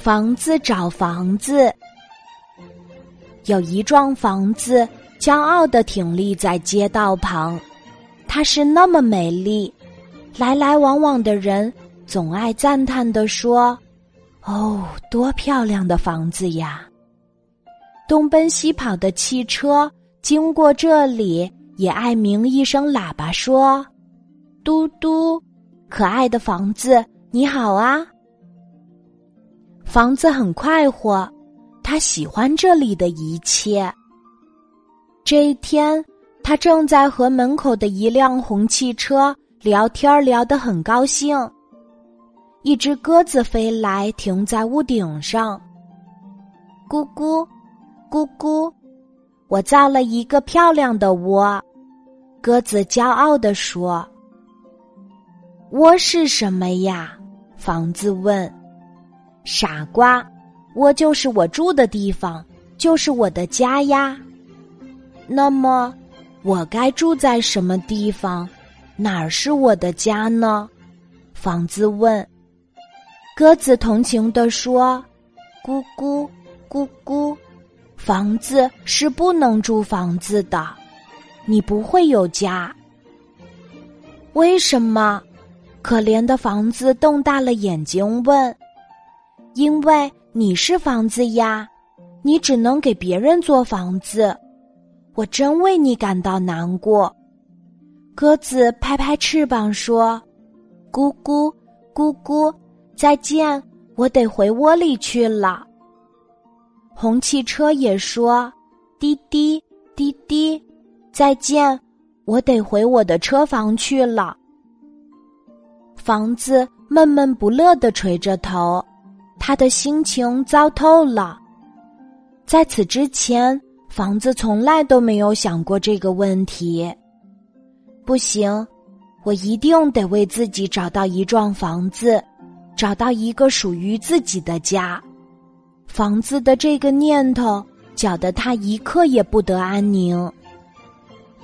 房子找房子，有一幢房子骄傲的挺立在街道旁，它是那么美丽，来来往往的人总爱赞叹的说：“哦，多漂亮的房子呀！”东奔西跑的汽车经过这里，也爱鸣一声喇叭说：“嘟嘟，可爱的房子，你好啊！”房子很快活，他喜欢这里的一切。这一天，他正在和门口的一辆红汽车聊天，聊得很高兴。一只鸽子飞来，停在屋顶上。咕咕，咕咕，我造了一个漂亮的窝。鸽子骄傲地说：“窝是什么呀？”房子问。傻瓜，窝就是我住的地方，就是我的家呀。那么，我该住在什么地方？哪儿是我的家呢？房子问。鸽子同情地说：“咕咕，咕咕，房子是不能住房子的，你不会有家。为什么？”可怜的房子瞪大了眼睛问。因为你是房子呀，你只能给别人做房子，我真为你感到难过。鸽子拍拍翅膀说：“咕咕，咕咕，再见，我得回窝里去了。”红汽车也说：“滴滴，滴滴，再见，我得回我的车房去了。”房子闷闷不乐的垂着头。他的心情糟透了。在此之前，房子从来都没有想过这个问题。不行，我一定得为自己找到一幢房子，找到一个属于自己的家。房子的这个念头搅得他一刻也不得安宁。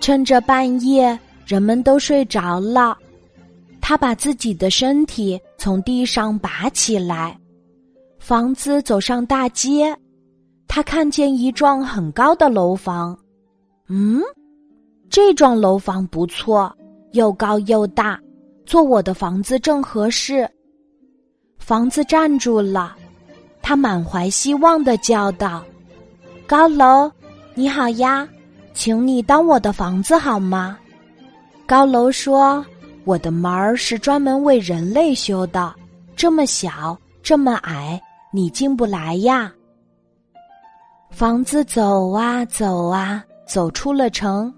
趁着半夜人们都睡着了，他把自己的身体从地上拔起来。房子走上大街，他看见一幢很高的楼房。嗯，这幢楼房不错，又高又大，做我的房子正合适。房子站住了，他满怀希望的叫道：“高楼，你好呀，请你当我的房子好吗？”高楼说：“我的门儿是专门为人类修的，这么小，这么矮。”你进不来呀！房子走啊走啊，走出了城。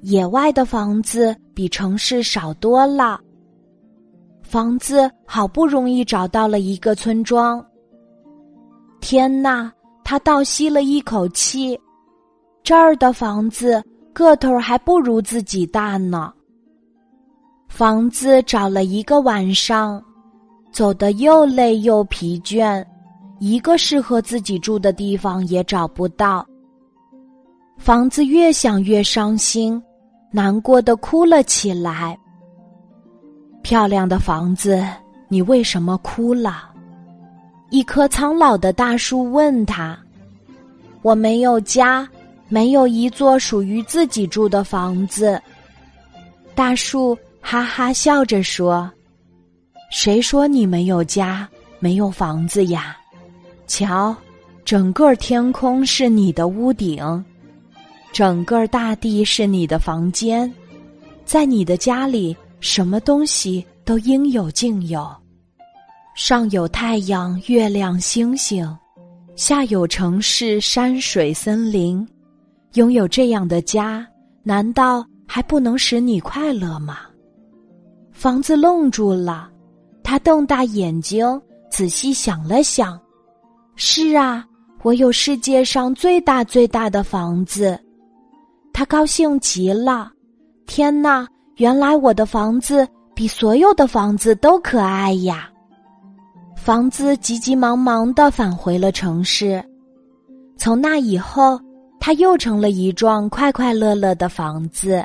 野外的房子比城市少多了。房子好不容易找到了一个村庄。天哪！他倒吸了一口气，这儿的房子个头还不如自己大呢。房子找了一个晚上。走得又累又疲倦，一个适合自己住的地方也找不到。房子越想越伤心，难过的哭了起来。漂亮的房子，你为什么哭了？一棵苍老的大树问他：“我没有家，没有一座属于自己住的房子。”大树哈哈笑着说。谁说你没有家，没有房子呀？瞧，整个天空是你的屋顶，整个大地是你的房间，在你的家里，什么东西都应有尽有。上有太阳、月亮、星星，下有城市、山水、森林。拥有这样的家，难道还不能使你快乐吗？房子愣住了。他瞪大眼睛，仔细想了想，是啊，我有世界上最大最大的房子。他高兴极了，天哪！原来我的房子比所有的房子都可爱呀！房子急急忙忙的返回了城市。从那以后，他又成了一幢快快乐乐的房子。